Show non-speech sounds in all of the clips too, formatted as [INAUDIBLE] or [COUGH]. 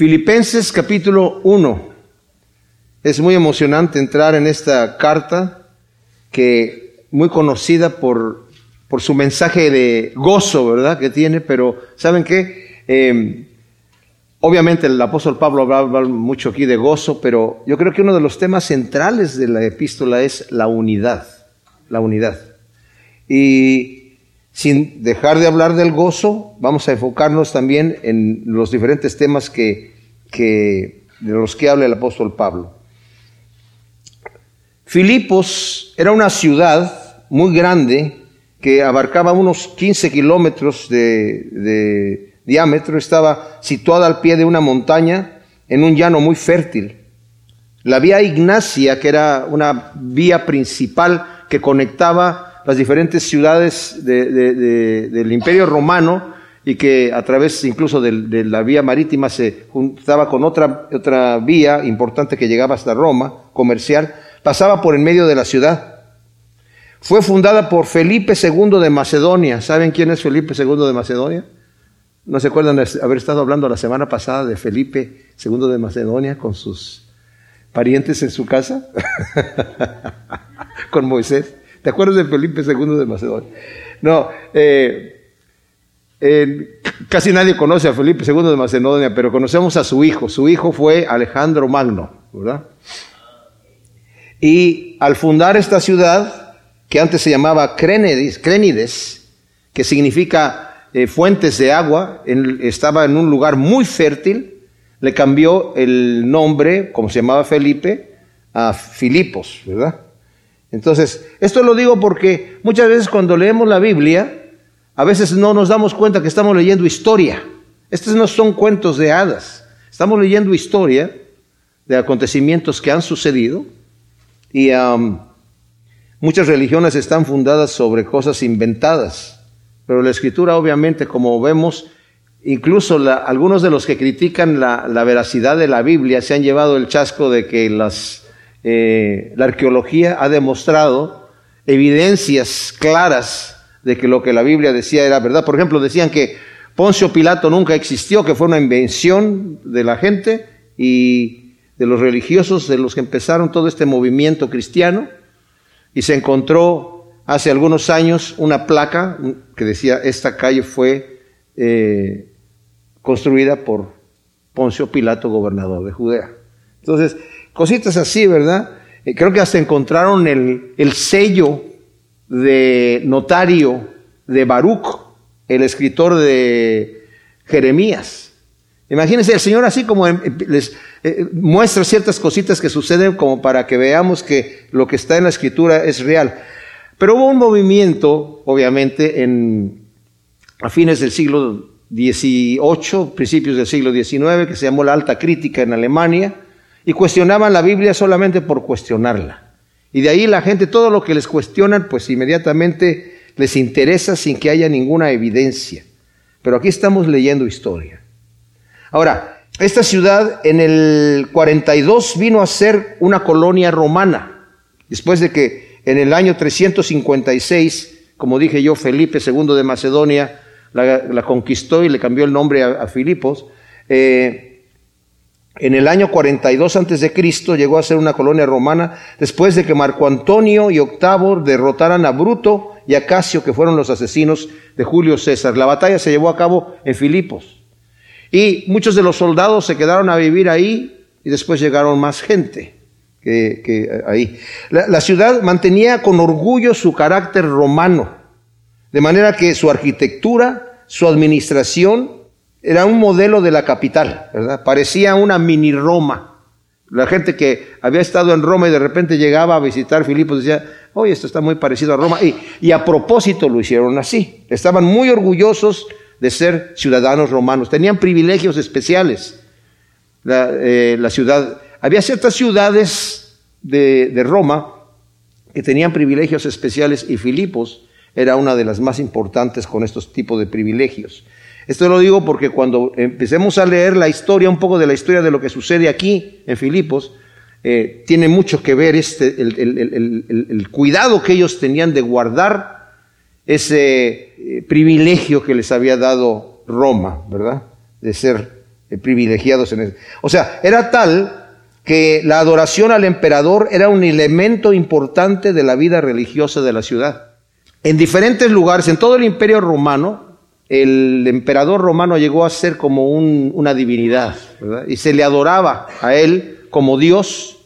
Filipenses capítulo 1. Es muy emocionante entrar en esta carta que muy conocida por, por su mensaje de gozo, ¿verdad? Que tiene, pero ¿saben qué? Eh, obviamente el apóstol Pablo habla mucho aquí de gozo, pero yo creo que uno de los temas centrales de la epístola es la unidad, la unidad. Y sin dejar de hablar del gozo, vamos a enfocarnos también en los diferentes temas que, de los que habla el apóstol Pablo. Filipos era una ciudad muy grande que abarcaba unos 15 kilómetros de, de diámetro, estaba situada al pie de una montaña en un llano muy fértil. La vía Ignacia, que era una vía principal que conectaba las diferentes ciudades del Imperio Romano y que a través incluso de, la vía marítima se juntaba con otra, otra vía importante que llegaba hasta Roma, comercial, pasaba por en medio de la ciudad. Fue fundada por Felipe II de Macedonia. ¿Saben quién es Felipe II de Macedonia? ¿No se acuerdan de haber estado hablando la semana pasada de Felipe II de Macedonia con sus parientes en su casa? [LAUGHS] con Moisés. ¿Te acuerdas de Felipe II de Macedonia? No, eh, casi nadie conoce a Felipe II de Macedonia, pero conocemos a su hijo. Su hijo fue Alejandro Magno, ¿verdad? Y al fundar esta ciudad, que antes se llamaba Crénides, que significa eh, fuentes de agua, estaba en un lugar muy fértil, le cambió el nombre, como se llamaba Felipe, a Filipos, ¿verdad? Entonces, esto lo digo porque muchas veces cuando leemos la Biblia, a veces no nos damos cuenta que estamos leyendo historia. Estos no son cuentos de hadas. Estamos leyendo historia de acontecimientos que han sucedido y muchas religiones están fundadas sobre cosas inventadas. Pero la escritura, obviamente, como vemos, incluso algunos de los que critican la, la veracidad de la Biblia se han llevado el chasco de que las eh, la arqueología ha demostrado evidencias claras de que lo que la Biblia decía era verdad. Por ejemplo, decían que Poncio Pilato nunca existió, que fue una invención de la gente y de los religiosos, de los que empezaron todo este movimiento cristiano. Y se encontró hace algunos años una placa que decía, esta calle fue eh, construida por Poncio Pilato, gobernador de Judea. Entonces, Cositas así, ¿verdad? Eh, creo que hasta encontraron el, el sello de notario de Baruch, el escritor de Jeremías. Imagínense, el Señor así como em, les eh, muestra ciertas cositas que suceden como para que veamos que lo que está en la escritura es real. Pero hubo un movimiento, obviamente, en, a fines del siglo XVIII, principios del siglo XIX, que se llamó la Alta Crítica en Alemania, y cuestionaban la Biblia solamente por cuestionarla. Y de ahí la gente, todo lo que les cuestionan, pues inmediatamente les interesa sin que haya ninguna evidencia. Pero aquí estamos leyendo historia. Ahora, esta ciudad en el 42 vino a ser una colonia romana, después de que en el año 356, como dije yo, Felipe II de Macedonia la, conquistó y le cambió el nombre a, Filipos. Eh, en el año 42 antes de Cristo llegó a ser una colonia romana después de que Marco Antonio y Octavo derrotaran a Bruto y a Casio, que fueron los asesinos de Julio César. La batalla se llevó a cabo en Filipos. Y muchos de los soldados se quedaron a vivir ahí y después llegaron más gente que, ahí. la ciudad mantenía con orgullo su carácter romano, de manera que su arquitectura, su administración era un modelo de la capital, ¿verdad? Parecía una mini Roma. La gente que había estado en Roma y de repente llegaba a visitar Filipos decía, oye, esto está muy parecido a Roma. Y, a propósito lo hicieron así. Estaban muy orgullosos de ser ciudadanos romanos. Tenían privilegios especiales. La, eh, ciudad, había ciertas ciudades de, de Roma que tenían privilegios especiales y Filipos era una de las más importantes con estos tipos de privilegios. Esto lo digo porque cuando empecemos a leer la historia, un poco de la historia de lo que sucede aquí en Filipos, eh, tiene mucho que ver este, el, cuidado que ellos tenían de guardar ese eh, privilegio que les había dado Roma, ¿verdad? De ser eh, privilegiados en eso. O sea, era tal que la adoración al emperador era un elemento importante de la vida religiosa de la ciudad. En diferentes lugares, en todo el imperio romano, el emperador romano llegó a ser como una divinidad, y se le adoraba a él como Dios.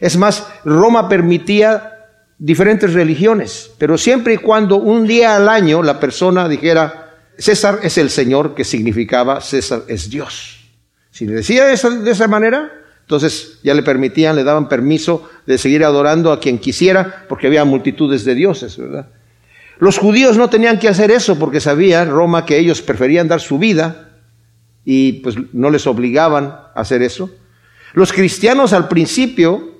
Es más, Roma permitía diferentes religiones, pero siempre y cuando un día al año la persona dijera, César es el Señor, que significaba César es Dios. Si le decía eso de esa manera, entonces ya le permitían, le daban permiso de seguir adorando a quien quisiera, porque había multitudes de dioses, ¿verdad? Los judíos no tenían que hacer eso porque sabían Roma que ellos preferían dar su vida y pues no les obligaban a hacer eso. Los cristianos al principio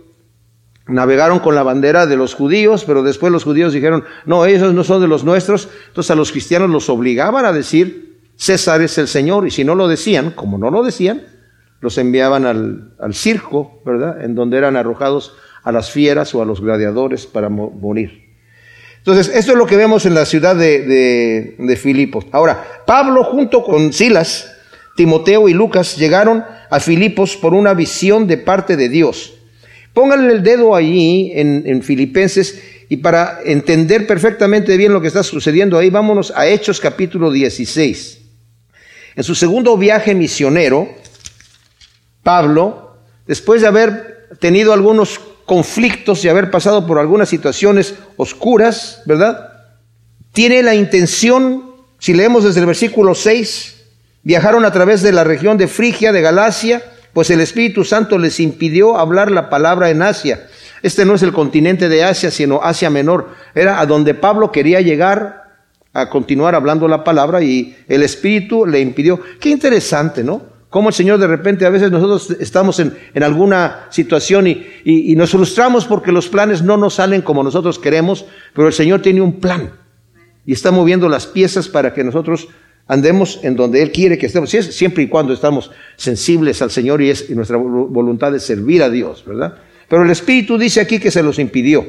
navegaron con la bandera de los judíos, pero después los judíos dijeron, no, ellos no son de los nuestros, entonces a los cristianos los obligaban a decir, César es el Señor, y si no lo decían, como no lo decían, los enviaban al, circo, ¿verdad? En donde eran arrojados a las fieras o a los gladiadores para morir. Entonces, esto es lo que vemos en la ciudad de, de, de Filipos. Ahora, Pablo junto con Silas, Timoteo y Lucas llegaron a Filipos por una visión de parte de Dios. Pónganle el dedo allí en, en, Filipenses y para entender perfectamente bien lo que está sucediendo ahí, vámonos a Hechos capítulo 16. En su segundo viaje misionero, Pablo, después de haber tenido algunos conflictos y haber pasado por algunas situaciones oscuras, ¿verdad? Tiene la intención, si leemos desde el versículo 6, viajaron a través de la región de Frigia, de Galacia, pues el Espíritu Santo les impidió hablar la palabra en Asia. Este no es el continente de Asia, sino Asia Menor. Era a donde Pablo quería llegar a continuar hablando la palabra y el Espíritu le impidió. Qué interesante, ¿no? Cómo el Señor de repente a veces nosotros estamos en, alguna situación y, y, nos frustramos porque los planes no nos salen como nosotros queremos, pero el Señor tiene un plan y está moviendo las piezas para que nosotros andemos en donde Él quiere que estemos, siempre y cuando estamos sensibles al Señor y, es, nuestra voluntad de servir a Dios, ¿verdad? Pero el Espíritu dice aquí que se los impidió.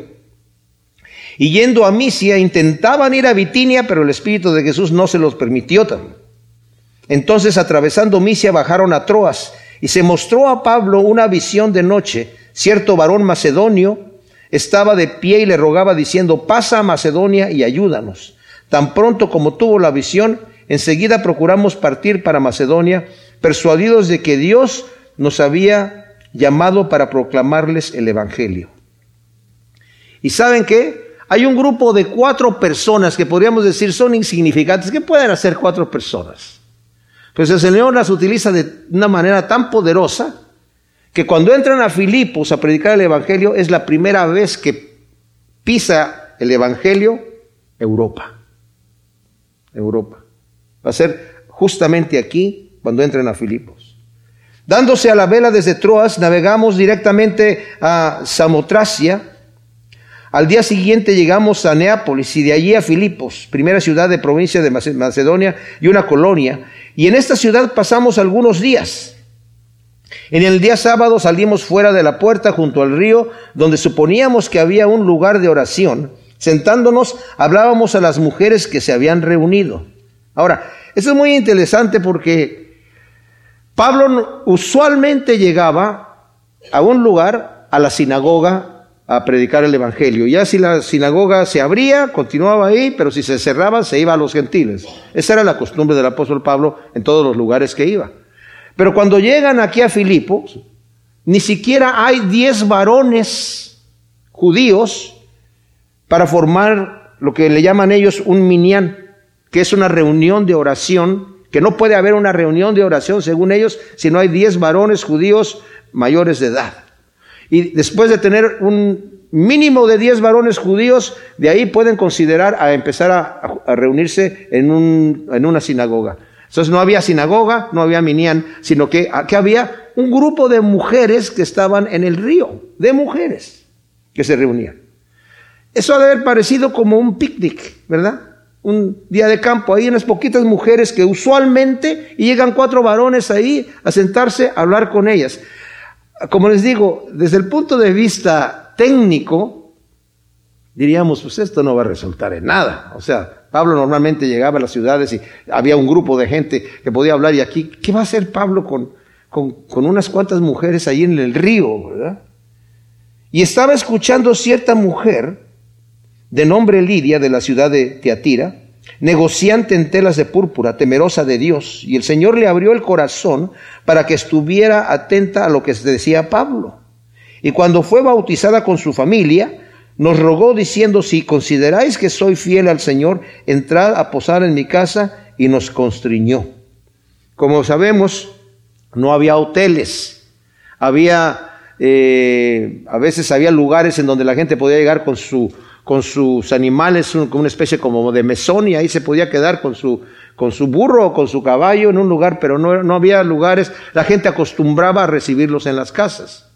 Y yendo a Misia intentaban ir a Bitinia, pero el Espíritu de Jesús no se los permitió también. Entonces, atravesando Misia, bajaron a Troas y se mostró a Pablo una visión de noche. Cierto varón macedonio estaba de pie y le rogaba diciendo, pasa a Macedonia y ayúdanos. Tan pronto como tuvo la visión, enseguida procuramos partir para Macedonia, persuadidos de que Dios nos había llamado para proclamarles el Evangelio. ¿Y saben qué? Hay un grupo de cuatro personas que podríamos decir son insignificantes. ¿Qué pueden hacer cuatro personas? Pues el Señor las utiliza de una manera tan poderosa que cuando entran a Filipos a predicar el Evangelio es la primera vez que pisa el Evangelio Europa. Europa. Va a ser justamente aquí cuando entren a Filipos. Dándose a la vela desde Troas, navegamos directamente a Samotracia. Al día siguiente llegamos a Neápolis y de allí a Filipos, primera ciudad de provincia de Macedonia y una colonia. Y en esta ciudad pasamos algunos días. En el día sábado salimos fuera de la puerta junto al río, donde suponíamos que había un lugar de oración. Sentándonos, hablábamos a las mujeres que se habían reunido. Ahora, eso es muy interesante porque Pablo usualmente llegaba a un lugar, a la sinagoga, a predicar el Evangelio. Ya si la sinagoga se abría, continuaba ahí, pero si se cerraba, se iba a los gentiles. Esa era la costumbre del apóstol Pablo en todos los lugares que iba. Pero cuando llegan aquí a Filipos, ni siquiera hay diez varones judíos para formar lo que le llaman ellos un minián, que es una reunión de oración, que no puede haber una reunión de oración, según ellos, si no hay diez varones judíos mayores de edad. Y después de tener un mínimo de 10 varones judíos, de ahí pueden considerar a empezar a, reunirse en, un, en, una sinagoga. Entonces no había sinagoga, no había minián, sino que, que había un grupo de mujeres que estaban en el río, de mujeres que se reunían. Eso ha de haber parecido como un picnic, ¿verdad? Un día de campo. Hay unas poquitas mujeres que usualmente llegan cuatro varones ahí a sentarse a hablar con ellas como les digo, desde el punto de vista técnico, diríamos, pues esto no va a resultar en nada. O sea, Pablo normalmente llegaba a las ciudades y había un grupo de gente que podía hablar y aquí, ¿qué va a hacer Pablo con, con, unas cuantas mujeres ahí en el río. Y estaba escuchando cierta mujer de nombre Lidia de la ciudad de Teatira, negociante en telas de púrpura, temerosa de Dios, y el Señor le abrió el corazón para que estuviera atenta a lo que decía Pablo. Y cuando fue bautizada con su familia, nos rogó diciendo, si consideráis que soy fiel al Señor, entrad a posar en mi casa, y nos constriñó. Como sabemos, no había hoteles, había, eh, a veces había lugares en donde la gente podía llegar con su con sus animales, con una especie como de mesón, y ahí se podía quedar con su, con su burro o con su caballo en un lugar, pero no, no había lugares, la gente acostumbraba a recibirlos en las casas.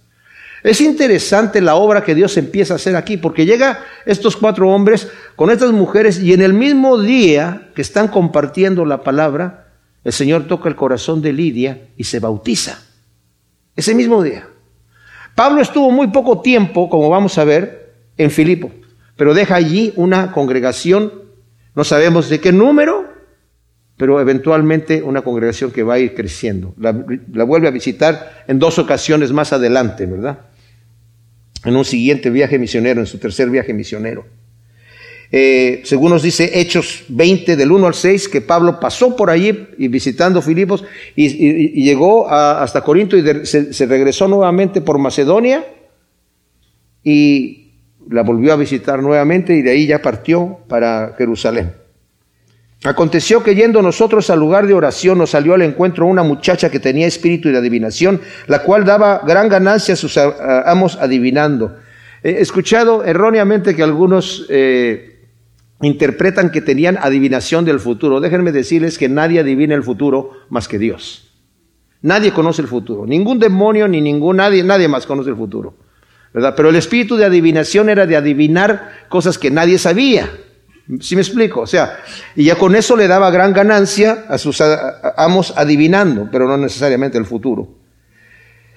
Es interesante la obra que Dios empieza a hacer aquí, porque llega estos cuatro hombres con estas mujeres y en el mismo día que están compartiendo la palabra, el Señor toca el corazón de Lidia y se bautiza. Ese mismo día. Pablo estuvo muy poco tiempo, como vamos a ver, en Filipo pero deja allí una congregación, no sabemos de qué número, pero eventualmente una congregación que va a ir creciendo. La, vuelve a visitar en dos ocasiones más adelante, ¿verdad? En un siguiente viaje misionero, en su tercer viaje misionero. Eh, según nos dice Hechos 20 del 1 al 6, que Pablo pasó por allí y visitando Filipos y, llegó hasta Corinto y se, se regresó nuevamente por Macedonia y la volvió a visitar nuevamente y de ahí ya partió para Jerusalén. Aconteció que yendo nosotros al lugar de oración nos salió al encuentro una muchacha que tenía espíritu de adivinación, la cual daba gran ganancia a sus amos adivinando. He escuchado erróneamente que algunos eh, interpretan que tenían adivinación del futuro. Déjenme decirles que nadie adivina el futuro más que Dios. Nadie conoce el futuro. Ningún demonio ni ningún nadie, nadie más conoce el futuro. Pero el espíritu de adivinación era de adivinar cosas que nadie sabía. ¿Sí me explico? O sea, y ya con eso le daba gran ganancia a sus amos adivinando, pero no necesariamente el futuro.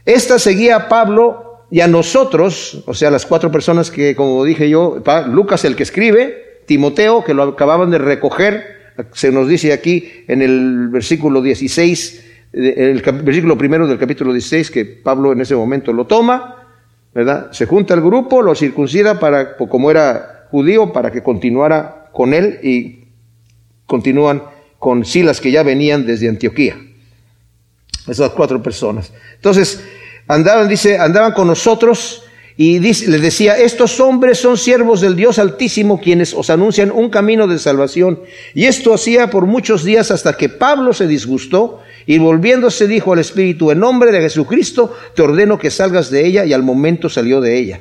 Esta seguía a Pablo y a nosotros, o sea, las cuatro personas que, como dije yo, Lucas el que escribe, Timoteo, que lo acababan de recoger, se nos dice aquí en el versículo 16, el versículo primero del capítulo 16, que Pablo en ese momento lo toma, Se junta el grupo, lo circuncida para, como era judío, para que continuara con él y continúan con Silas que ya venían desde Antioquía. Esas cuatro personas. Entonces, andaban, dice, andaban con nosotros y les decía, estos hombres son siervos del Dios Altísimo quienes os anuncian un camino de salvación. Y esto hacía por muchos días hasta que Pablo se disgustó y volviéndose dijo al Espíritu, en nombre de Jesucristo te ordeno que salgas de ella, y al momento salió de ella.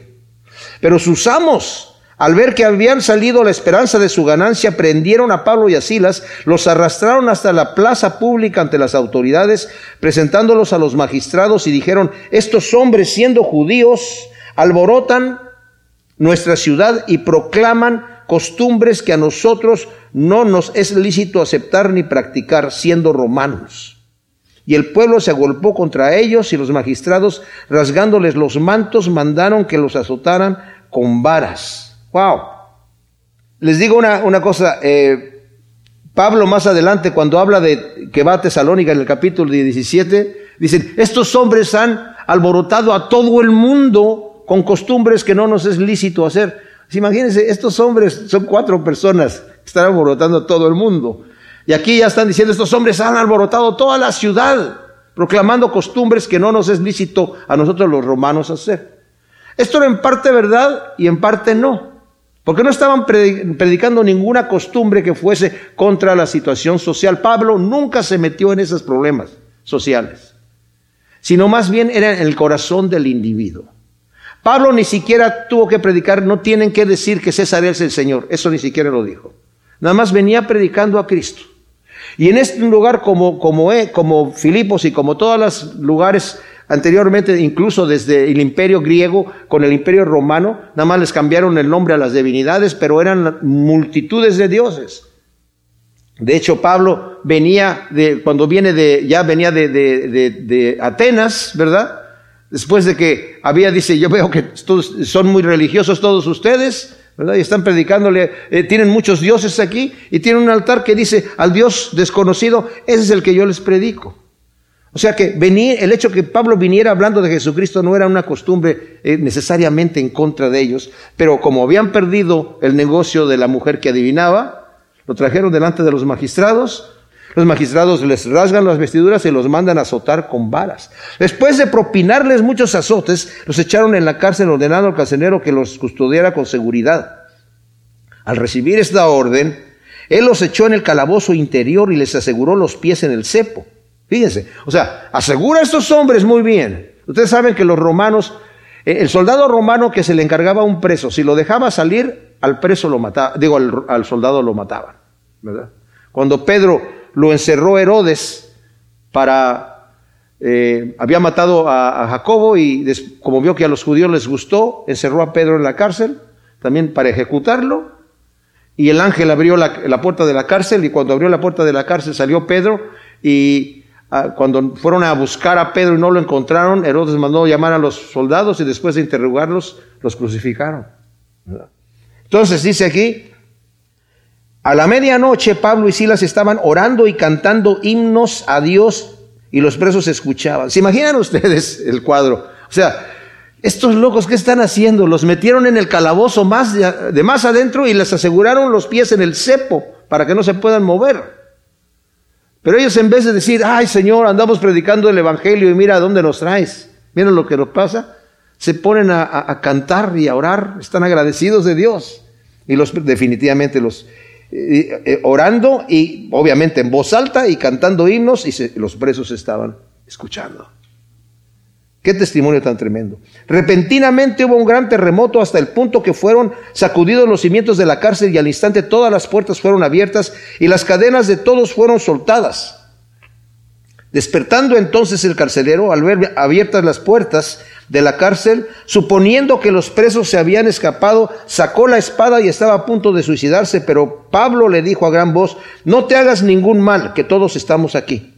Pero sus amos, al ver que habían salido la esperanza de su ganancia, prendieron a Pablo y a Silas, los arrastraron hasta la plaza pública ante las autoridades, presentándolos a los magistrados y dijeron, estos hombres siendo judíos, alborotan nuestra ciudad y proclaman costumbres que a nosotros no nos es lícito aceptar ni practicar siendo romanos. Y el pueblo se agolpó contra ellos y los magistrados, rasgándoles los mantos, mandaron que los azotaran con varas. ¡Wow! Les digo una, una cosa, eh, Pablo más adelante cuando habla de que va a Tesalónica en el capítulo 17, dicen, estos hombres han alborotado a todo el mundo con costumbres que no nos es lícito hacer. imagínense, estos hombres son cuatro personas están alborotando a todo el mundo. Y aquí ya están diciendo, estos hombres han alborotado toda la ciudad, proclamando costumbres que no nos es lícito a nosotros los romanos hacer. Esto era en parte verdad y en parte no. Porque no estaban predicando ninguna costumbre que fuese contra la situación social. Pablo nunca se metió en esos problemas sociales, sino más bien era en el corazón del individuo. Pablo ni siquiera tuvo que predicar, no tienen que decir que César es el Señor, eso ni siquiera lo dijo. Nada más venía predicando a Cristo. Y en este lugar como, como, como Filipos y como todos los lugares anteriormente, incluso desde el imperio griego con el imperio romano, nada más les cambiaron el nombre a las divinidades, pero eran multitudes de dioses. De hecho, Pablo venía de, cuando viene de, ya venía de, de, de Atenas, ¿verdad? Después de que había, dice, yo veo que son muy religiosos todos ustedes, y están predicándole, eh, tienen muchos dioses aquí y tienen un altar que dice al Dios desconocido, ese es el que yo les predico. O sea que venir, el hecho que Pablo viniera hablando de Jesucristo no era una costumbre eh, necesariamente en contra de ellos, pero como habían perdido el negocio de la mujer que adivinaba, lo trajeron delante de los magistrados. Los magistrados les rasgan las vestiduras y los mandan a azotar con varas. Después de propinarles muchos azotes, los echaron en la cárcel ordenando al carcelero que los custodiara con seguridad. Al recibir esta orden, él los echó en el calabozo interior y les aseguró los pies en el cepo. Fíjense, o sea, asegura a estos hombres muy bien. Ustedes saben que los romanos, eh, el soldado romano que se le encargaba a un preso, si lo dejaba salir, al preso lo mataba, digo, al, soldado lo mataban, ¿verdad? Cuando Pedro lo encerró Herodes para, eh, había matado a, Jacobo y como vio que a los judíos les gustó, encerró a Pedro en la cárcel, también para ejecutarlo, y el ángel abrió la, la puerta de la cárcel y cuando abrió la puerta de la cárcel salió Pedro y Ah, cuando fueron a buscar a Pedro y no lo encontraron, Herodes mandó llamar a los soldados y después de interrogarlos, los crucificaron. Entonces dice aquí, a la medianoche Pablo y Silas estaban orando y cantando himnos a Dios y los presos escuchaban. ¿Se imaginan ustedes el cuadro? O sea, estos locos, ¿qué están haciendo? Los metieron en el calabozo más de, más adentro y les aseguraron los pies en el cepo para que no se puedan mover. Pero ellos en vez de decir, ay Señor, andamos predicando el Evangelio y mira a dónde nos traes, mira lo que nos pasa, se ponen a, cantar y a orar, están agradecidos de Dios. Y los definitivamente los eh, orando y obviamente en voz alta y cantando himnos y los presos estaban escuchando. Qué testimonio tan tremendo. Repentinamente hubo un gran terremoto hasta el punto que fueron sacudidos los cimientos de la cárcel y al instante todas las puertas fueron abiertas y las cadenas de todos fueron soltadas. Despertando entonces el carcelero al ver abiertas las puertas de la cárcel, suponiendo que los presos se habían escapado, sacó la espada y estaba a punto de suicidarse, pero Pablo le dijo a gran voz, no te hagas ningún mal, que todos estamos aquí.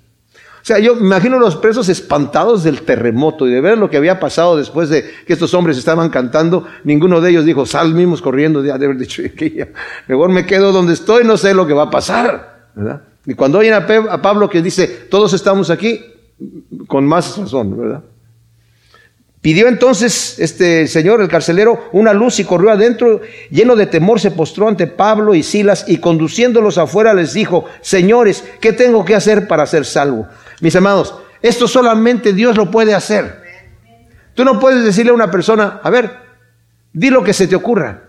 O sea, yo me imagino los presos espantados del terremoto y de ver lo que había pasado después de que estos hombres estaban cantando. Ninguno de ellos dijo, sal corriendo, de haber dicho, [LAUGHS] mejor me quedo donde estoy, no sé lo que va a pasar. ¿verdad? Y cuando oyen a Pablo que dice, todos estamos aquí, con más razón, ¿verdad? Pidió entonces este señor, el carcelero, una luz y corrió adentro, lleno de temor, se postró ante Pablo y Silas y conduciéndolos afuera les dijo, señores, ¿qué tengo que hacer para ser salvo? Mis amados, esto solamente Dios lo puede hacer. Tú no puedes decirle a una persona, a ver, di lo que se te ocurra.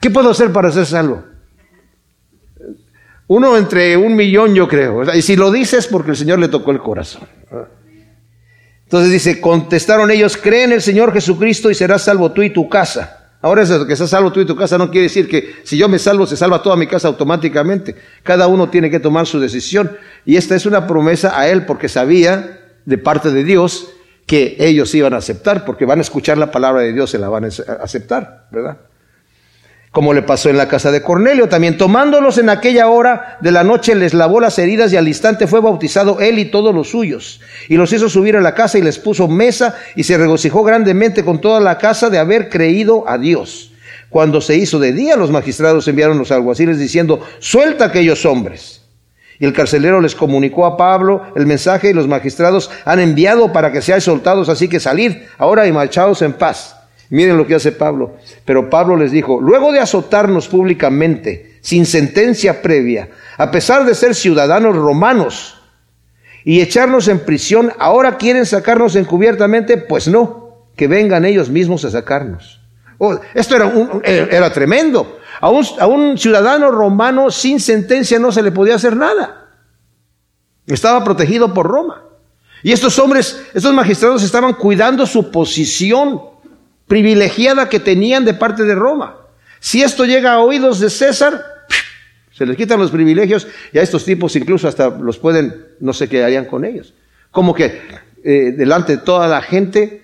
¿Qué puedo hacer para ser salvo? Uno entre un millón, yo creo. Y si lo dices, porque el Señor le tocó el corazón. Entonces dice, contestaron ellos, cree en el Señor Jesucristo y serás salvo tú y tu casa. Ahora eso que seas salvo tú y tu casa no quiere decir que si yo me salvo se salva toda mi casa automáticamente. Cada uno tiene que tomar su decisión. Y esta es una promesa a él porque sabía de parte de Dios que ellos iban a aceptar, porque van a escuchar la palabra de Dios, se la van a aceptar, ¿verdad? Como le pasó en la casa de Cornelio. También tomándolos en aquella hora de la noche les lavó las heridas y al instante fue bautizado él y todos los suyos. Y los hizo subir a la casa y les puso mesa y se regocijó grandemente con toda la casa de haber creído a Dios. Cuando se hizo de día, los magistrados enviaron los alguaciles diciendo, suelta a aquellos hombres. Y el carcelero les comunicó a Pablo el mensaje y los magistrados han enviado para que seáis soltados, así que salid ahora y marchaos en paz. Miren lo que hace Pablo. Pero Pablo les dijo, luego de azotarnos públicamente, sin sentencia previa, a pesar de ser ciudadanos romanos, y echarnos en prisión, ahora quieren sacarnos encubiertamente, pues no, que vengan ellos mismos a sacarnos. Oh, esto era, eh, era tremendo. A un, a un ciudadano romano sin sentencia no se le podía hacer nada. Estaba protegido por Roma. Y estos hombres, estos magistrados estaban cuidando su posición privilegiada que tenían de parte de Roma. Si esto llega a oídos de César, se les quitan los privilegios y a estos tipos incluso hasta los pueden, no sé qué harían con ellos. Como que eh, delante de toda la gente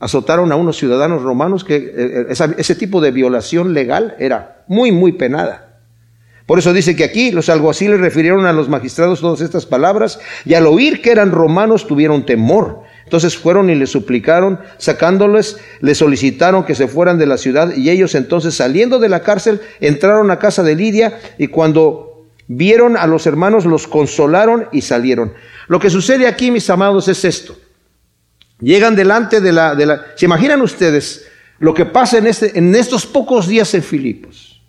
azotaron a unos ciudadanos romanos que eh, eh, ese tipo de violación legal era muy, muy penada. Por eso dice que aquí los alguaciles refirieron a los magistrados todas estas palabras y al oír que eran romanos tuvieron temor entonces fueron y le suplicaron, sacándoles, le solicitaron que se fueran de la ciudad y ellos entonces saliendo de la cárcel entraron a casa de Lidia y cuando Vieron a los hermanos, los consolaron y salieron. Lo que sucede aquí, mis amados, es esto. Llegan delante de la... De la ¿Se imaginan ustedes lo que pasa en, este, en estos pocos días en Filipos?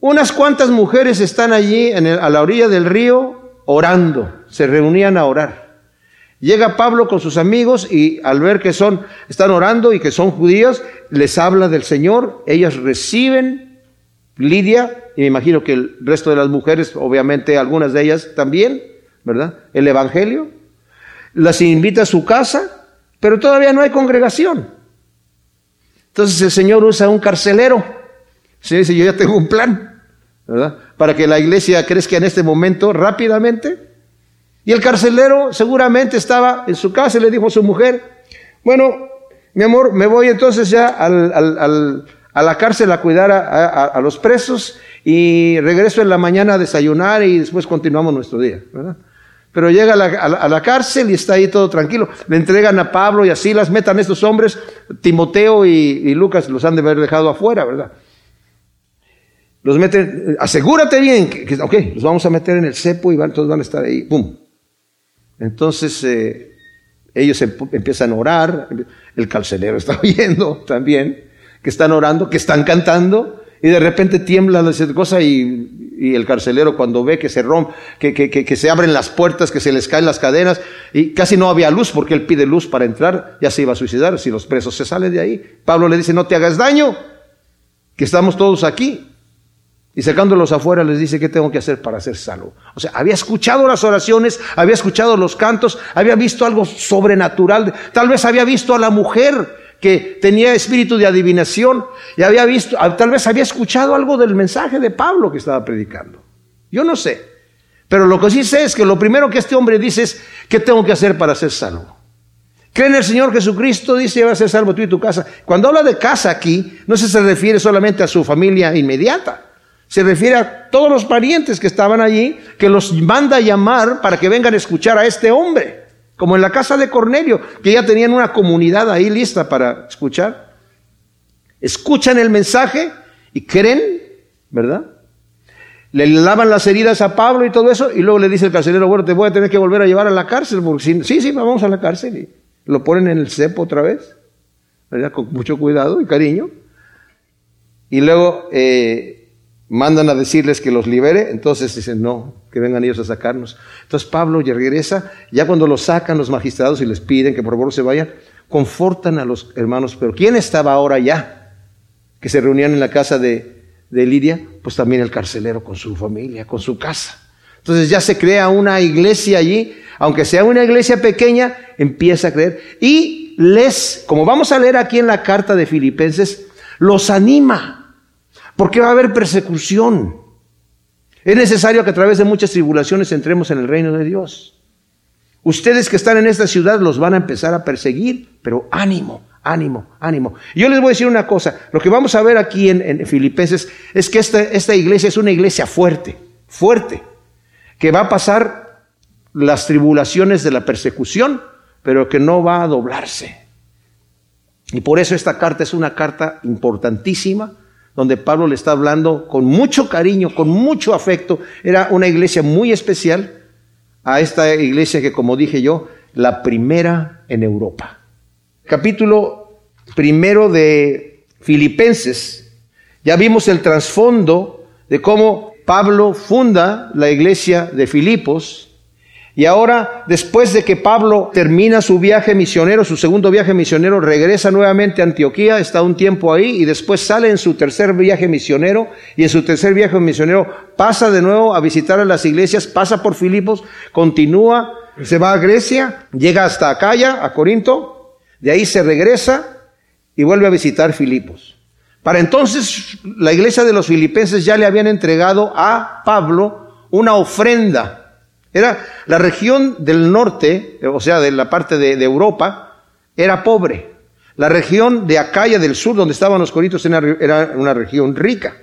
Unas cuantas mujeres están allí a la orilla del río orando, se reunían a orar. Llega Pablo con sus amigos y al ver que son, están orando y que son judíos, les habla del Señor, ellas reciben Lidia, y me imagino que el resto de las mujeres, obviamente algunas de ellas también, ¿verdad? El Evangelio. Las invita a su casa, pero todavía no hay congregación. Entonces el Señor usa un carcelero. Se dice, yo ya tengo un plan, ¿verdad? Para que la iglesia crezca en este momento rápidamente. Y el carcelero seguramente estaba en su casa y le dijo a su mujer, bueno, mi amor, me voy entonces ya a la cárcel a cuidar a, los presos y regreso en la mañana a desayunar y después continuamos nuestro día. Pero llega a la, cárcel y está ahí todo tranquilo. Le entregan a Pablo y así las metan estos hombres, Timoteo y, Lucas los han de haber dejado afuera, ¿verdad? Los meten, asegúrate bien, que, ok, los vamos a meter en el cepo y van, todos van a estar ahí, ¡pum! Entonces eh, ellos empiezan a orar, el carcelero [LAUGHS] está oyendo también, que están orando, que están cantando, y de repente tiembla la cosa y, el carcelero cuando ve que se rompe, que, que, que, se abren las puertas, que se les caen las cadenas, y casi no había luz porque él pide luz para entrar, ya se iba a suicidar si los presos se salen de ahí. Pablo le dice, no te hagas daño, que estamos todos aquí. Y sacándolos afuera les dice, ¿qué tengo que hacer para ser salvo? O sea, había escuchado las oraciones, había escuchado los cantos, había visto algo sobrenatural, tal vez había visto a la mujer que tenía espíritu de adivinación y había visto, tal vez había escuchado algo del mensaje de Pablo que estaba predicando. Yo no sé. Pero lo que sí sé es que lo primero que este hombre dice es, ¿qué tengo que hacer para ser salvo? Cree en el Señor Jesucristo, dice, va a ser salvo tú y tu casa. Cuando habla de casa aquí, no se refiere solamente a su familia inmediata. Se refiere a todos los parientes que estaban allí, que los manda a llamar para que vengan a escuchar a este hombre, como en la casa de Cornelio, que ya tenían una comunidad ahí lista para escuchar. Escuchan el mensaje y creen, ¿verdad? Le lavan las heridas a Pablo y todo eso, y luego le dice el carcelero, bueno, te voy a tener que volver a llevar a la cárcel, porque sí, sí, vamos a la cárcel, y lo ponen en el cepo otra vez, ¿verdad? Con mucho cuidado y cariño. Y luego eh, mandan a decirles que los libere, entonces dicen, no, que vengan ellos a sacarnos. Entonces Pablo ya regresa, ya cuando los sacan los magistrados y les piden que por favor se vayan, confortan a los hermanos, pero ¿quién estaba ahora ya? Que se reunían en la casa de, de Lidia, pues también el carcelero con su familia, con su casa. Entonces ya se crea una iglesia allí, aunque sea una iglesia pequeña, empieza a creer. Y les, como vamos a leer aquí en la carta de Filipenses, los anima porque va a haber persecución. Es necesario que a través de muchas tribulaciones entremos en el reino de Dios. Ustedes que están en esta ciudad los van a empezar a perseguir, pero ánimo, ánimo, ánimo. Yo les voy a decir una cosa, lo que vamos a ver aquí en, Filipenses es que esta, esta iglesia es una iglesia fuerte, fuerte, que va a pasar las tribulaciones de la persecución, pero que no va a doblarse. Y por eso esta carta es una carta importantísima donde Pablo le está hablando con mucho cariño, con mucho afecto. Era una iglesia muy especial a esta iglesia que, como dije yo, la primera en Europa. Capítulo primero de Filipenses. Ya vimos el trasfondo de cómo Pablo funda la iglesia de Filipos y ahora, después de que Pablo termina su viaje misionero, su segundo viaje misionero, regresa nuevamente a Antioquía, está un tiempo ahí y después sale en su tercer viaje misionero y en su tercer viaje misionero pasa de nuevo a visitar a las iglesias, pasa por Filipos, continúa, se va a Grecia, llega hasta Acaya, a Corinto, de ahí se regresa y vuelve a visitar Filipos. Para entonces la iglesia de los filipenses ya le habían entregado a Pablo una ofrenda era la región del norte, o sea, de la parte de, Europa, era pobre. La región de Acaya del sur, donde estaban los corintios, era una región rica.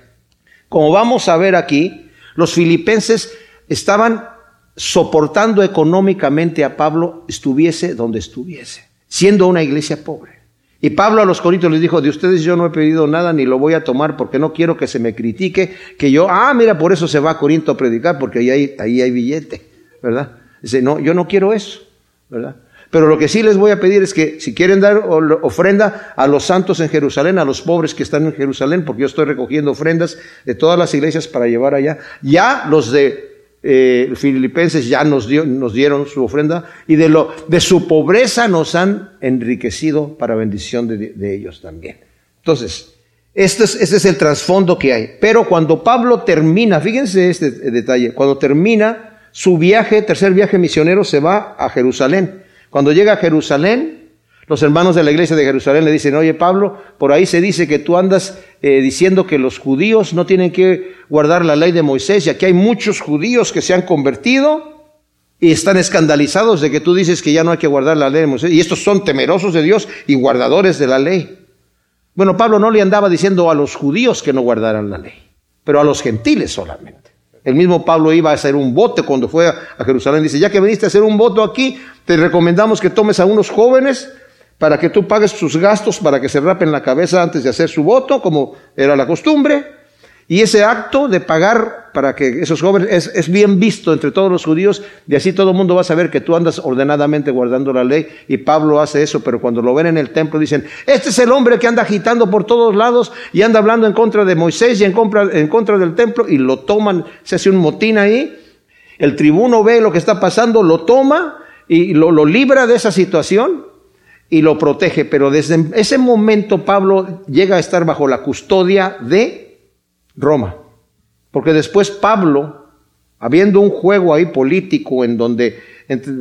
Como vamos a ver aquí, los filipenses estaban soportando económicamente a Pablo, estuviese donde estuviese, siendo una iglesia pobre. Y Pablo a los corintios les dijo, de ustedes yo no he pedido nada ni lo voy a tomar porque no quiero que se me critique, que yo, ah, mira, por eso se va a Corinto a predicar, porque ahí hay, ahí hay billete, ¿verdad? Dice, no, yo no quiero eso, ¿verdad? Pero lo que sí les voy a pedir es que si quieren dar ofrenda a los santos en Jerusalén, a los pobres que están en Jerusalén, porque yo estoy recogiendo ofrendas de todas las iglesias para llevar allá, ya los de eh, filipenses ya nos, dio, nos dieron su ofrenda y de, lo, de su pobreza nos han enriquecido para bendición de, ellos también. Entonces, este es, este es el trasfondo que hay. Pero cuando Pablo termina, fíjense este detalle, cuando termina su viaje, tercer viaje misionero, se va a Jerusalén. Cuando llega a Jerusalén, los hermanos de la iglesia de Jerusalén le dicen, oye Pablo, por ahí se dice que tú andas eh, diciendo que los judíos no tienen que guardar la ley de Moisés y aquí hay muchos judíos que se han convertido y están escandalizados de que tú dices que ya no hay que guardar la ley de Moisés y estos son temerosos de Dios y guardadores de la ley. Bueno, Pablo no le andaba diciendo a los judíos que no guardaran la ley, pero a los gentiles solamente. El mismo Pablo iba a hacer un voto cuando fue a Jerusalén. Dice, ya que viniste a hacer un voto aquí, te recomendamos que tomes a unos jóvenes para que tú pagues sus gastos para que se rapen la cabeza antes de hacer su voto, como era la costumbre. Y ese acto de pagar para que esos jóvenes es, bien visto entre todos los judíos, y así todo el mundo va a saber que tú andas ordenadamente guardando la ley. Y Pablo hace eso, pero cuando lo ven en el templo dicen, este es el hombre que anda agitando por todos lados y anda hablando en contra de Moisés y en contra, del templo, y lo toman, se hace un motín ahí. El tribuno ve lo que está pasando, lo toma y lo libra de esa situación y lo protege. Pero desde ese momento Pablo llega a estar bajo la custodia de Roma. Porque después Pablo, habiendo un juego ahí político en donde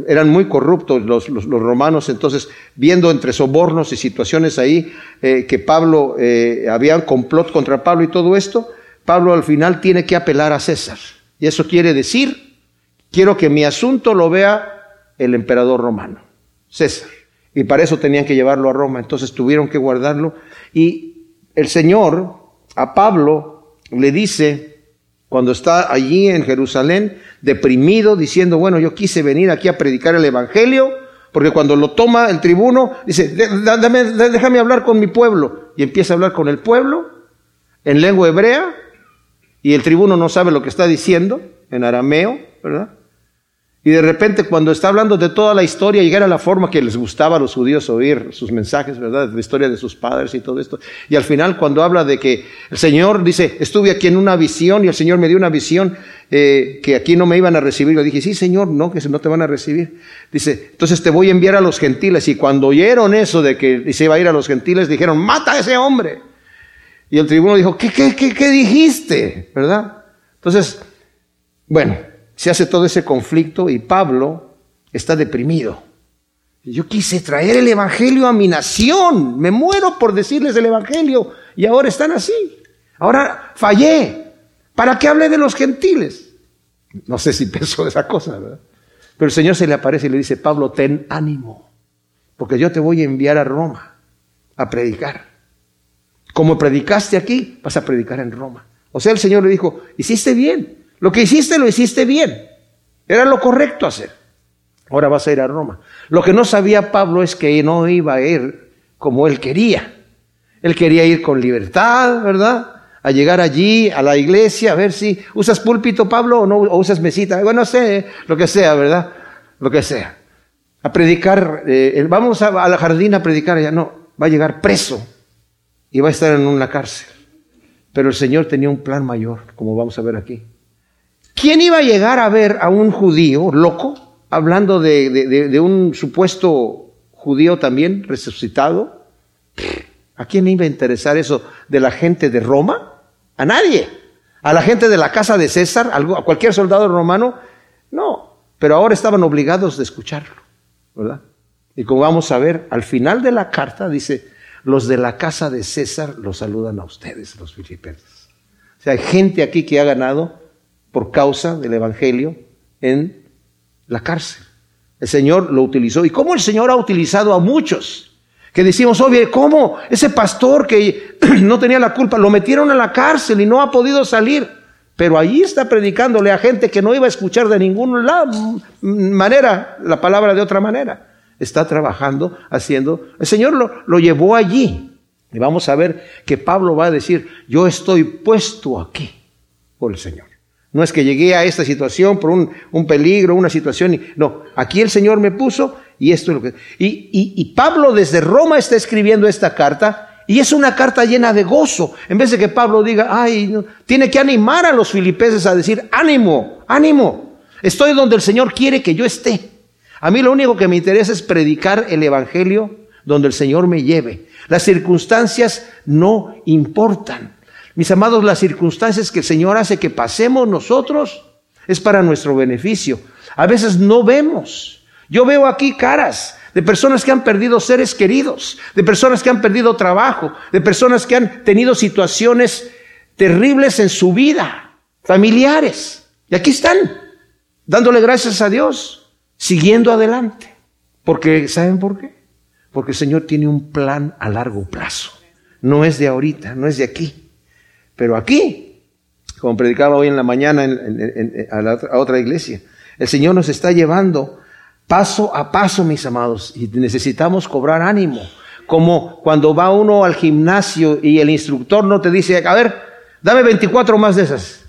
eran muy corruptos los, los, romanos, entonces viendo entre sobornos y situaciones ahí eh, que Pablo, eh, había complot contra Pablo y todo esto, Pablo al final tiene que apelar a César. Y eso quiere decir, quiero que mi asunto lo vea el emperador romano, César. Y para eso tenían que llevarlo a Roma. Entonces tuvieron que guardarlo. Y el Señor a Pablo le dice, cuando está allí en Jerusalén, deprimido, diciendo, bueno, yo quise venir aquí a predicar el Evangelio, porque cuando lo toma el tribuno, dice, déjame hablar con mi pueblo. Y empieza a hablar con el pueblo en lengua hebrea, y el tribuno no sabe lo que está diciendo, en arameo, ¿verdad? Y de repente cuando está hablando de toda la historia, llegar a la forma que les gustaba a los judíos oír sus mensajes, ¿verdad? La historia de sus padres y todo esto. Y al final cuando habla de que el Señor dice, estuve aquí en una visión y el Señor me dio una visión eh, que aquí no me iban a recibir. Yo dije, sí Señor, no, que no te van a recibir. Dice, entonces te voy a enviar a los gentiles. Y cuando oyeron eso de que se iba a ir a los gentiles, dijeron, mata a ese hombre. Y el tribuno dijo, ¿qué, qué, qué, qué dijiste? ¿Verdad? Entonces, bueno se hace todo ese conflicto y Pablo está deprimido. Yo quise traer el Evangelio a mi nación, me muero por decirles el Evangelio y ahora están así. Ahora fallé. ¿Para qué hable de los gentiles? No sé si [LAUGHS] pensó esa cosa, ¿verdad? Pero el Señor se le aparece y le dice, Pablo, ten ánimo, porque yo te voy a enviar a Roma a predicar. Como predicaste aquí, vas a predicar en Roma. O sea, el Señor le dijo, hiciste bien, lo que hiciste lo hiciste bien. Era lo correcto hacer. Ahora vas a ir a Roma. Lo que no sabía Pablo es que no iba a ir como él quería. Él quería ir con libertad, ¿verdad? A llegar allí, a la iglesia, a ver si usas púlpito, Pablo, o no o usas mesita. Bueno, no sé, lo que sea, ¿verdad? Lo que sea. A predicar, eh, vamos a, a la jardín a predicar allá. No, va a llegar preso y va a estar en una cárcel. Pero el Señor tenía un plan mayor, como vamos a ver aquí. ¿Quién iba a llegar a ver a un judío loco, hablando de, un supuesto judío también resucitado? ¿A quién iba a interesar eso de la gente de Roma? A nadie. ¿A la gente de la casa de César? ¿A cualquier soldado romano? No. Pero ahora estaban obligados de escucharlo, ¿verdad? Y como vamos a ver, al final de la carta dice, los de la casa de César los saludan a ustedes, los filipenses. O sea, hay gente aquí que ha ganado por causa del Evangelio en la cárcel. El Señor lo utilizó. ¿Y cómo el Señor ha utilizado a muchos? Que decimos, oye, ¿cómo ese pastor que [CLEARS THROAT] no tenía la culpa lo metieron a la cárcel y no ha podido salir? Pero allí está predicándole a gente que no iba a escuchar de ninguna manera la palabra de otra manera. está trabajando, haciendo. El Señor lo, lo llevó allí. Y vamos a ver que Pablo va a decir, yo estoy puesto aquí por el Señor. No es que llegué a esta situación por un, un peligro, una situación. No, aquí el Señor me puso y esto es lo que... Y, y, y Pablo desde Roma está escribiendo esta carta y es una carta llena de gozo. En vez de que Pablo diga, ay, no, tiene que animar a los filipenses a decir, ánimo, ánimo. Estoy donde el Señor quiere que yo esté. A mí lo único que me interesa es predicar el Evangelio donde el Señor me lleve. Las circunstancias no importan. Mis amados, las circunstancias que el Señor hace que pasemos nosotros es para nuestro beneficio. A veces no vemos. Yo veo aquí caras de personas que han perdido seres queridos, de personas que han perdido trabajo, de personas que han tenido situaciones terribles en su vida, familiares. Y aquí están, dándole gracias a Dios, siguiendo adelante. Porque, ¿saben por qué? Porque el Señor tiene un plan a largo plazo. No es de ahorita, no es de aquí. Pero aquí, como predicaba hoy en la mañana a otra iglesia, el Señor nos está llevando paso a paso, mis amados, y necesitamos cobrar ánimo. Como cuando va uno al gimnasio y el instructor no te dice, a ver, dame 24 más de esas.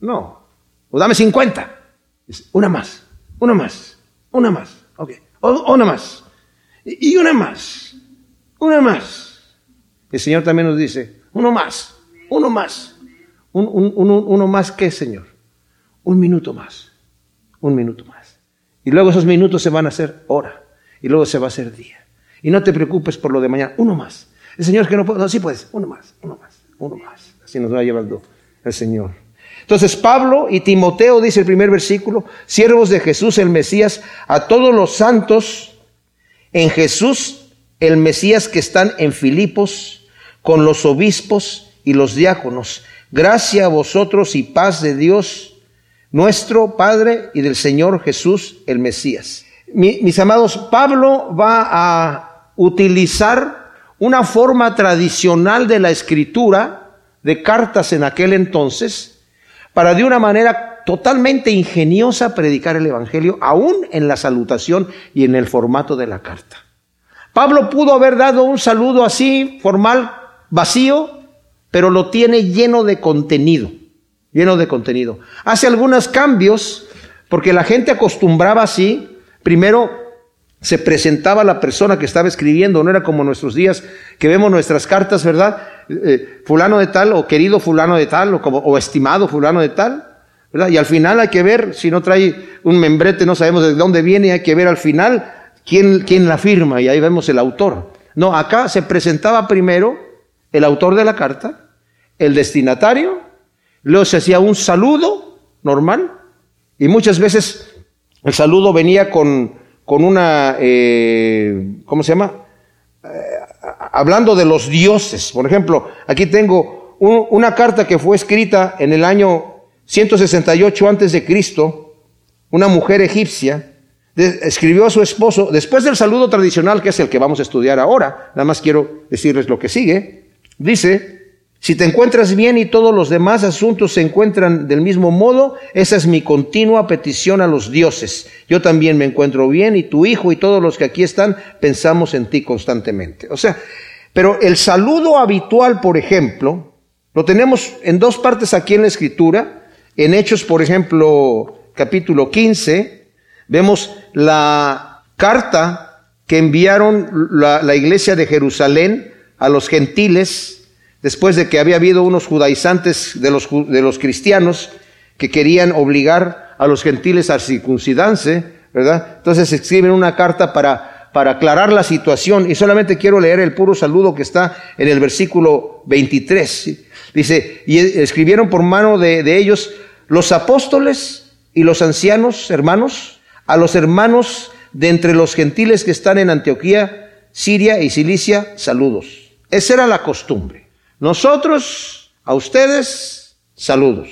No, o dame 50. Una más, una más, una más, ok, o, una más, y una más, una más. El Señor también nos dice, uno más, uno más, un, un, uno, uno más que Señor, un minuto más, un minuto más. Y luego esos minutos se van a hacer hora. Y luego se va a hacer día. Y no te preocupes por lo de mañana. Uno más. El Señor es que no puede. No, sí puedes. Uno más. Uno más. Uno más. Así nos va llevando el Señor. Entonces Pablo y Timoteo, dice el primer versículo, siervos de Jesús el Mesías, a todos los santos en Jesús el Mesías que están en Filipos, con los obispos y los diáconos. Gracia a vosotros y paz de Dios nuestro Padre y del Señor Jesús el Mesías. mis amados, Pablo va a utilizar una forma tradicional de la escritura de cartas en aquel entonces para de una manera totalmente ingeniosa predicar el Evangelio, aún en la salutación y en el formato de la carta. Pablo pudo haber dado un saludo así, formal, vacío, pero lo tiene lleno de contenido lleno de contenido. Hace algunos cambios porque la gente acostumbraba así. Primero se presentaba la persona que estaba escribiendo, no era como nuestros días que vemos nuestras cartas, ¿verdad? Eh, fulano de tal, o querido fulano de tal, o, como, o estimado fulano de tal, ¿verdad? Y al final hay que ver, si no trae un membrete, no sabemos de dónde viene, hay que ver al final quién, quién la firma, y ahí vemos el autor. No, acá se presentaba primero el autor de la carta, el destinatario, Luego se hacía un saludo normal y muchas veces el saludo venía con, con una, eh, ¿cómo se llama? Eh, hablando de los dioses. Por ejemplo, aquí tengo una carta que fue escrita en el año 168 antes de Cristo, una mujer egipcia escribió a su esposo, después del saludo tradicional, que es el que vamos a estudiar ahora, nada más quiero decirles lo que sigue, dice, si te encuentras bien y todos los demás asuntos se encuentran del mismo modo, esa es mi continua petición a los dioses. Yo también me encuentro bien y tu hijo y todos los que aquí están pensamos en ti constantemente. O sea, pero el saludo habitual, por ejemplo, lo tenemos en dos partes aquí en la escritura. En Hechos, por ejemplo, capítulo 15, vemos la carta que enviaron la, la iglesia de Jerusalén a los gentiles después de que había habido unos judaizantes de los, de los cristianos que querían obligar a los gentiles a circuncidarse, ¿verdad? Entonces escriben una carta para, para aclarar la situación y solamente quiero leer el puro saludo que está en el versículo 23. Dice, y escribieron por mano de, de ellos los apóstoles y los ancianos hermanos, a los hermanos de entre los gentiles que están en Antioquía, Siria y Cilicia, saludos. Esa era la costumbre. Nosotros, a ustedes, saludos.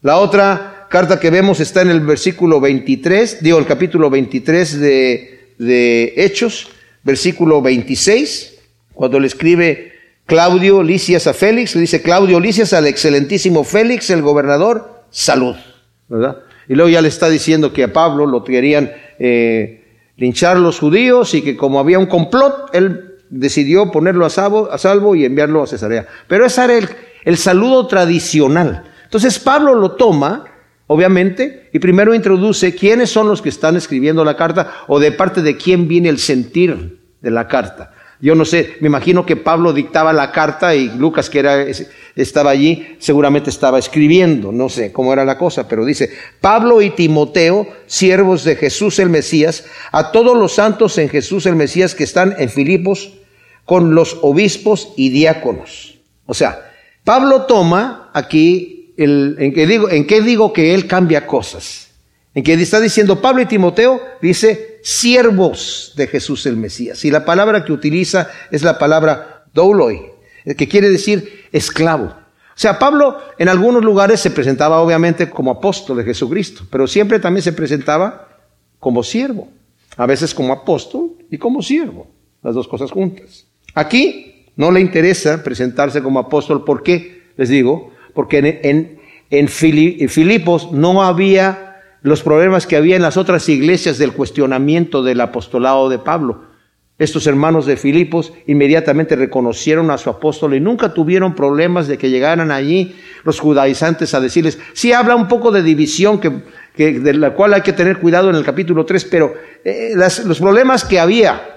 La otra carta que vemos está en el versículo 23, digo el capítulo 23 de, de Hechos, versículo 26, cuando le escribe Claudio Licias a Félix, le dice Claudio Licias al excelentísimo Félix, el gobernador, salud. ¿verdad? Y luego ya le está diciendo que a Pablo lo querían eh, linchar los judíos y que como había un complot, él decidió ponerlo a salvo, y enviarlo a Cesarea. Pero ese era el, el saludo tradicional. Entonces Pablo lo toma, obviamente, y primero introduce quiénes son los que están escribiendo la carta o de parte de quién viene el sentir de la carta. Yo no sé, me imagino que Pablo dictaba la carta y Lucas, que era, estaba allí, seguramente estaba escribiendo, no sé cómo era la cosa, pero dice, Pablo y Timoteo, siervos de Jesús el Mesías, a todos los santos en Jesús el Mesías que están en Filipos, con los obispos y diáconos. O sea, Pablo toma aquí, el, ¿en, qué digo, ¿en qué digo que él cambia cosas? En que está diciendo Pablo y Timoteo, dice siervos de Jesús el Mesías. Y la palabra que utiliza es la palabra douloi, que quiere decir esclavo. O sea, Pablo en algunos lugares se presentaba obviamente como apóstol de Jesucristo, pero siempre también se presentaba como siervo. A veces como apóstol y como siervo, las dos cosas juntas. Aquí no le interesa presentarse como apóstol. ¿Por qué? Les digo, porque en, en, en Filipos no había los problemas que había en las otras iglesias del cuestionamiento del apostolado de Pablo. Estos hermanos de Filipos inmediatamente reconocieron a su apóstol y nunca tuvieron problemas de que llegaran allí los judaizantes a decirles, sí habla un poco de división que, de la cual hay que tener cuidado en el capítulo 3, pero eh, los problemas que había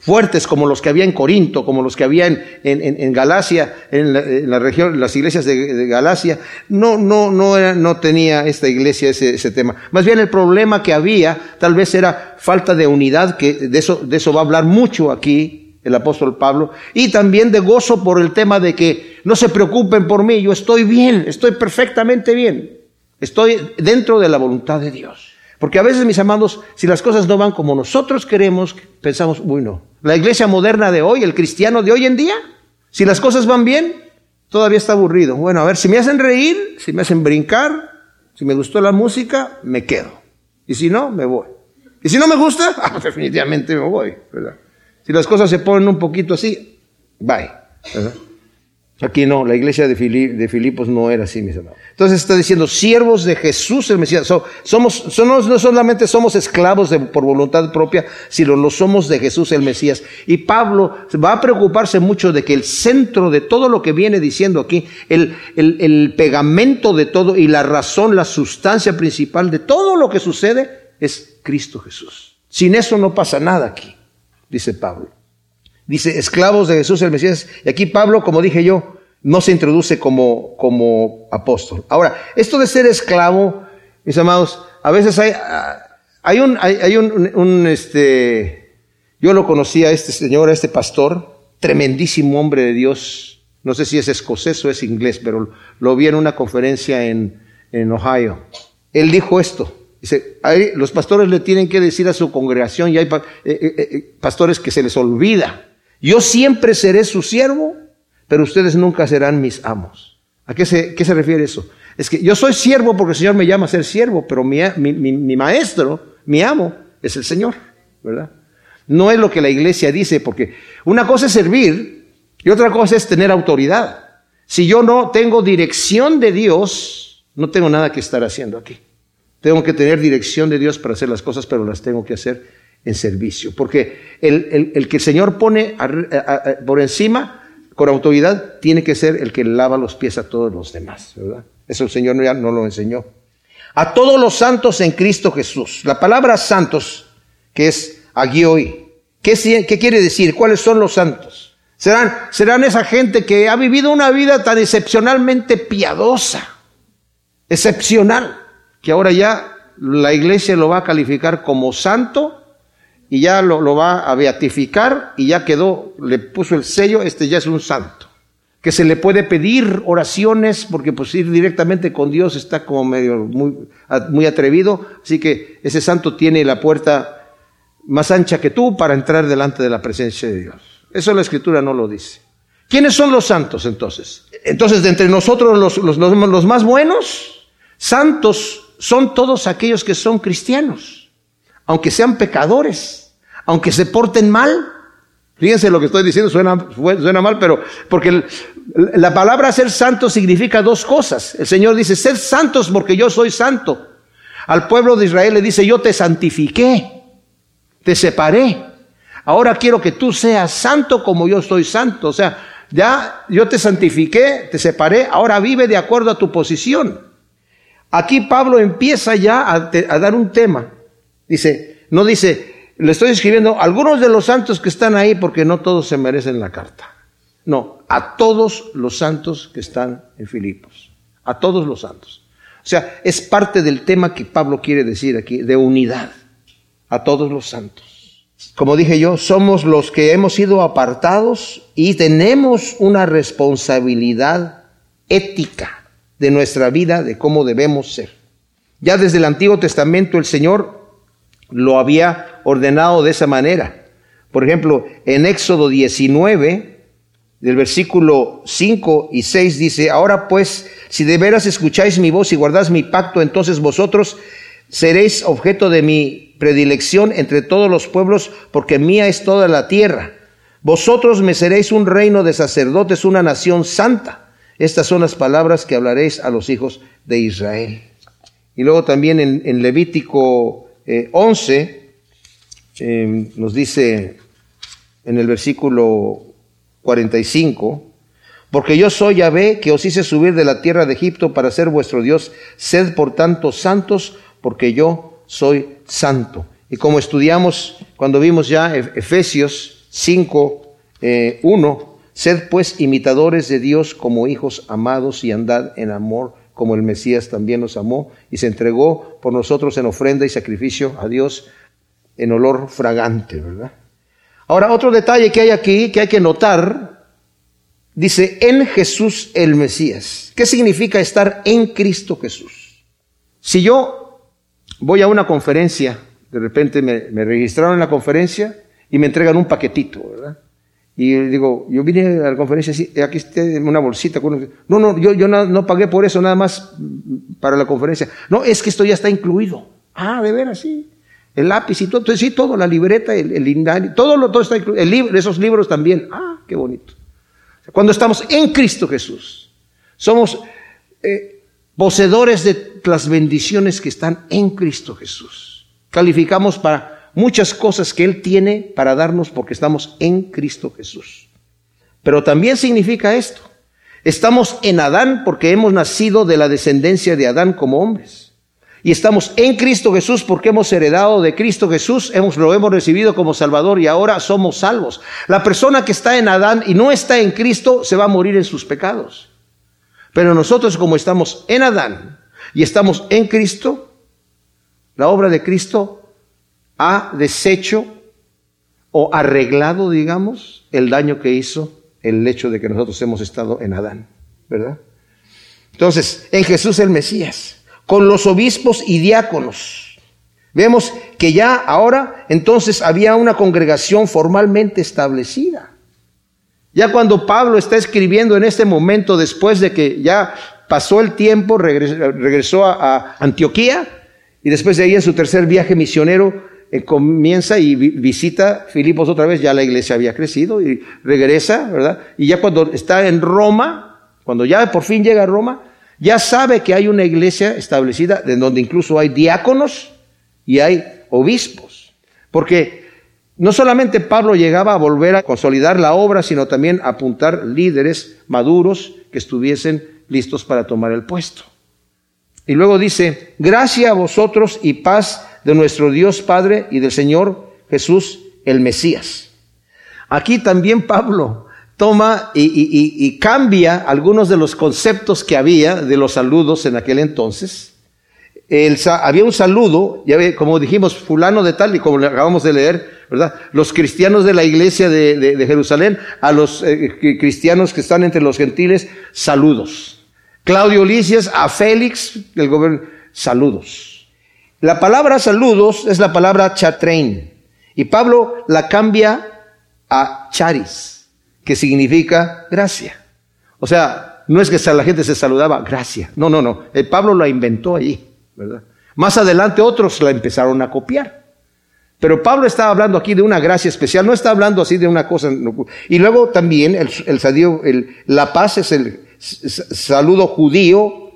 fuertes como los que había en Corinto, como los que había en, en, Galacia, en la, región, las iglesias de, Galacia, no, no, no, no tenía esta iglesia ese, ese, tema. Más bien el problema que había tal vez era falta de unidad, que de eso, de eso va a hablar mucho aquí el apóstol Pablo, y también de gozo por el tema de que no se preocupen por mí, yo estoy bien, estoy perfectamente bien, estoy dentro de la voluntad de Dios. Porque a veces, mis amados, si las cosas no van como nosotros queremos, pensamos, uy, no. La iglesia moderna de hoy, el cristiano de hoy en día, si las cosas van bien, todavía está aburrido. Bueno, a ver, si me hacen reír, si me hacen brincar, si me gustó la música, me quedo. Y si no, me voy. Y si no me gusta, [LAUGHS] ah, definitivamente me voy. Si las cosas se ponen un poquito así, bye. Aquí no, la iglesia de, Filipos no era así, mis hermanos. Entonces está diciendo, siervos de Jesús el Mesías. somos, no solamente somos esclavos por voluntad propia, sino lo somos de Jesús el Mesías. Y Pablo va a preocuparse mucho de que el centro de todo lo que viene diciendo aquí, el pegamento de todo y la razón, la sustancia principal de todo lo que sucede es Cristo Jesús. Sin eso no pasa nada aquí, dice Pablo. Dice, esclavos de Jesús el Mesías. Y aquí Pablo, como dije yo, no se introduce como, como apóstol. Ahora, esto de ser esclavo, mis amados, a veces hay, hay un, hay, un, este, yo lo conocí a este señor, a este pastor, tremendísimo hombre de Dios. No sé si es escocés o es inglés, pero lo vi en una conferencia en, en Ohio. Él dijo esto. Dice, los pastores le tienen que decir a su congregación, y hay eh, eh, eh, pastores que se les olvida yo siempre seré su siervo, pero ustedes nunca serán mis amos. ¿A qué se, qué se refiere eso? Es que yo soy siervo porque el Señor me llama a ser siervo, pero mi, mi, maestro, mi amo, es el Señor, ¿verdad? No es lo que la iglesia dice, porque una cosa es servir y otra cosa es tener autoridad. Si yo no tengo dirección de Dios, no tengo nada que estar haciendo aquí. Tengo que tener dirección de Dios para hacer las cosas, pero las tengo que hacer en servicio. Porque el, el, que el Señor pone por encima con autoridad tiene que ser el que lava los pies a todos los demás, ¿verdad? Eso el Señor ya no lo enseñó. A todos los santos en Cristo Jesús. La palabra santos, que es agioi, ¿qué, ¿qué quiere decir? ¿Cuáles son los santos? Serán, serán esa gente que ha vivido una vida tan excepcionalmente piadosa, excepcional, que ahora ya la iglesia lo va a calificar como santo y ya lo, va a beatificar y ya quedó, le puso el sello, este ya es un santo. Que se le puede pedir oraciones porque pues ir directamente con Dios está como medio muy, muy atrevido, así que ese santo tiene la puerta más ancha que tú para entrar delante de la presencia de Dios. Eso la escritura no lo dice. ¿Quiénes son los santos entonces? Entonces, de entre nosotros los, los, los más buenos, santos son todos aquellos que son cristianos, aunque sean pecadores aunque se porten mal. Fíjense lo que estoy diciendo, suena, suena mal, pero porque la palabra ser santo significa dos cosas. El Señor dice, sed santos porque yo soy santo. Al pueblo de Israel le dice, yo te santifiqué. te separé. Ahora quiero que tú seas santo como yo soy santo. O sea, ya yo te santifiqué, te separé, ahora vive de acuerdo a tu posición. Aquí Pablo empieza ya a, a dar un tema. Dice, no dice, le estoy escribiendo algunos de los santos que están ahí porque no todos se merecen la carta. No, a todos los santos que están en Filipos. A todos los santos. O sea, es parte del tema que Pablo quiere decir aquí, de unidad. A todos los santos. Como dije yo, somos los que hemos sido apartados y tenemos una responsabilidad ética de nuestra vida, de cómo debemos ser. Ya desde el Antiguo Testamento el Señor lo había ordenado de esa manera. Por ejemplo, en Éxodo 19, del versículo 5 y 6 dice, ahora pues, si de veras escucháis mi voz y guardáis mi pacto, entonces vosotros seréis objeto de mi predilección entre todos los pueblos, porque mía es toda la tierra. Vosotros me seréis un reino de sacerdotes, una nación santa. Estas son las palabras que hablaréis a los hijos de Israel. Y luego también en, Levítico 11 eh, em, nos dice en el versículo 45, porque yo soy Yahvé que os hice subir de la tierra de Egipto para ser vuestro Dios, sed por tanto santos, porque yo soy santo. Y como estudiamos cuando vimos ya Efesios 5, 1, eh, sed pues imitadores de Dios como hijos amados y andad en amor como el Mesías también nos amó y se entregó por nosotros en ofrenda y sacrificio a Dios en olor fragante, ¿verdad? Ahora, otro detalle que hay aquí, que hay que notar, dice, en Jesús el Mesías. ¿Qué significa estar en Cristo Jesús? Si yo voy a una conferencia, de repente me, registraron en la conferencia y me entregan un paquetito, ¿verdad? Y digo, yo vine a la conferencia, aquí está una bolsita. No, no, yo, yo no, pagué por eso, nada más para la conferencia. No, es que esto ya está incluido. Ah, de veras, sí. El lápiz y todo, entonces, sí, todo, la libreta, el, el todo, lo, todo está incluido. El libro, esos libros también. Ah, qué bonito. Cuando estamos en Cristo Jesús, somos eh, poseedores de las bendiciones que están en Cristo Jesús. Calificamos para muchas cosas que Él tiene para darnos porque estamos en Cristo Jesús. Pero también significa esto. Estamos en Adán porque hemos nacido de la descendencia de Adán como hombres. Y estamos en Cristo Jesús porque hemos heredado de Cristo Jesús, hemos, lo hemos recibido como Salvador y ahora somos salvos. La persona que está en Adán y no está en Cristo se va a morir en sus pecados. Pero nosotros como estamos en Adán, y estamos en Cristo, la obra de Cristo ha deshecho o arreglado, digamos, el daño que hizo el hecho de que nosotros hemos estado en Adán, ¿verdad? Entonces, en Jesús el Mesías, con los obispos y diáconos, vemos que ya ahora entonces había una congregación formalmente establecida. Ya cuando Pablo está escribiendo en este momento, después de que ya pasó el tiempo, regresó, a, Antioquía y después de ahí en su tercer viaje misionero eh, comienza y visita Filipos otra vez, ya la iglesia había crecido y regresa, ¿verdad? Y ya cuando está en Roma, cuando ya por fin llega a Roma, ya sabe que hay una iglesia establecida en donde incluso hay diáconos y hay obispos. Porque no solamente Pablo llegaba a volver a consolidar la obra, sino también a apuntar líderes maduros que estuviesen listos para tomar el puesto. Y luego dice, gracia a vosotros y paz de nuestro Dios Padre y del Señor Jesús el Mesías. Aquí también Pablo toma y, cambia algunos de los conceptos que había de los saludos en aquel entonces. había un saludo, ya ve, como dijimos, fulano de tal, y como acabamos de leer, ¿verdad? Los cristianos de la iglesia de, Jerusalén, a los eh, cristianos que están entre los gentiles, saludos. Claudio Licias, a Félix del gobierno, saludos. La palabra saludos es la palabra chatrein y Pablo la cambia a charis, que significa gracia. O sea, no es que la gente se saludaba, gracia. No, no, no. El Pablo la inventó allí, ¿verdad? Más adelante otros la empezaron a copiar. Pero Pablo está hablando aquí de una gracia especial, no está hablando así de una cosa. Y luego también el, el la paz es el, saludo judío,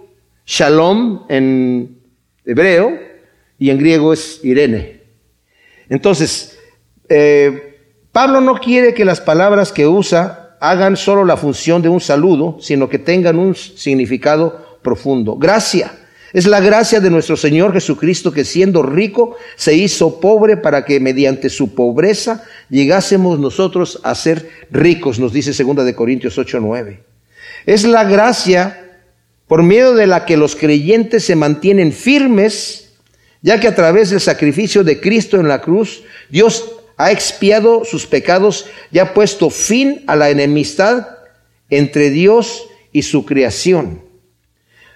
shalom en hebreo, y en griego es Irene. Entonces, eh, Pablo no quiere que las palabras que usa hagan solo la función de un saludo, sino que tengan un significado profundo. Gracia. Es la gracia de nuestro Señor Jesucristo que siendo rico se hizo pobre para que mediante su pobreza llegásemos nosotros a ser ricos, nos dice 2 de Corintios 8, 9. Es la gracia por medio de la que los creyentes se mantienen firmes, ya que a través del sacrificio de Cristo en la cruz, Dios ha expiado sus pecados y ha puesto fin a la enemistad entre Dios y su creación.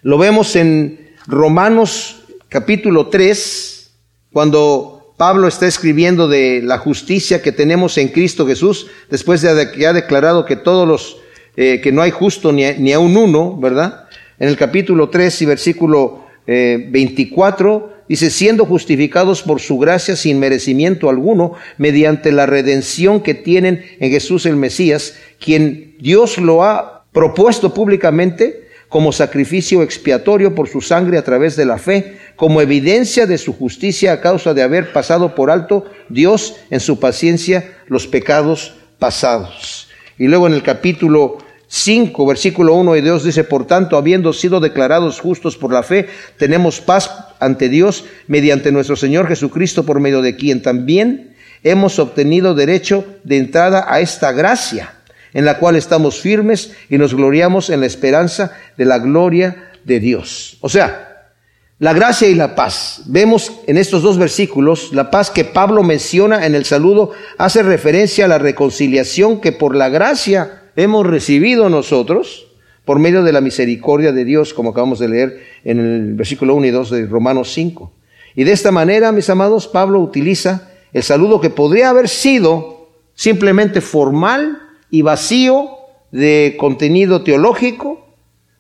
Lo vemos en Romanos capítulo 3, cuando Pablo está escribiendo de la justicia que tenemos en Cristo Jesús, después de que ha declarado que todos los, eh, que no hay justo ni ni uno, ¿verdad? En el capítulo 3 y versículo 24 eh, dice, siendo justificados por su gracia sin merecimiento alguno, mediante la redención que tienen en Jesús el Mesías, quien Dios lo ha propuesto públicamente como sacrificio expiatorio por su sangre a través de la fe, como evidencia de su justicia a causa de haber pasado por alto Dios en su paciencia los pecados pasados. Y luego en el capítulo 5, versículo 1 y Dios dice, por tanto, habiendo sido declarados justos por la fe, tenemos paz ante Dios mediante nuestro Señor Jesucristo, por medio de quien también hemos obtenido derecho de entrada a esta gracia en la cual estamos firmes y nos gloriamos en la esperanza de la gloria de Dios. O sea, la gracia y la paz. Vemos en estos dos versículos, la paz que Pablo menciona en el saludo hace referencia a la reconciliación que por la gracia hemos recibido nosotros por medio de la misericordia de Dios, como acabamos de leer en el versículo 1 y 2 de Romanos 5. Y de esta manera, mis amados, Pablo utiliza el saludo que podría haber sido simplemente formal y vacío de contenido teológico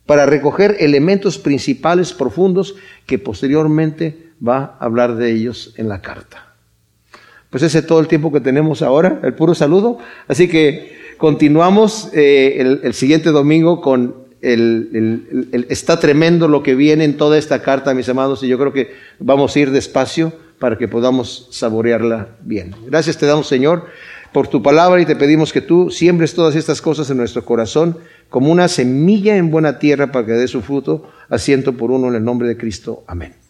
para recoger elementos principales profundos que posteriormente va a hablar de ellos en la carta. Pues ese es todo el tiempo que tenemos ahora, el puro saludo. Así que continuamos eh, el, siguiente domingo con el, está tremendo lo que viene en toda esta carta, mis amados, y yo creo que vamos a ir despacio para que podamos saborearla bien. Gracias te damos, Señor por tu palabra y te pedimos que tú siembres todas estas cosas en nuestro corazón como una semilla en buena tierra para que dé su fruto, asiento por uno en el nombre de Cristo. Amén.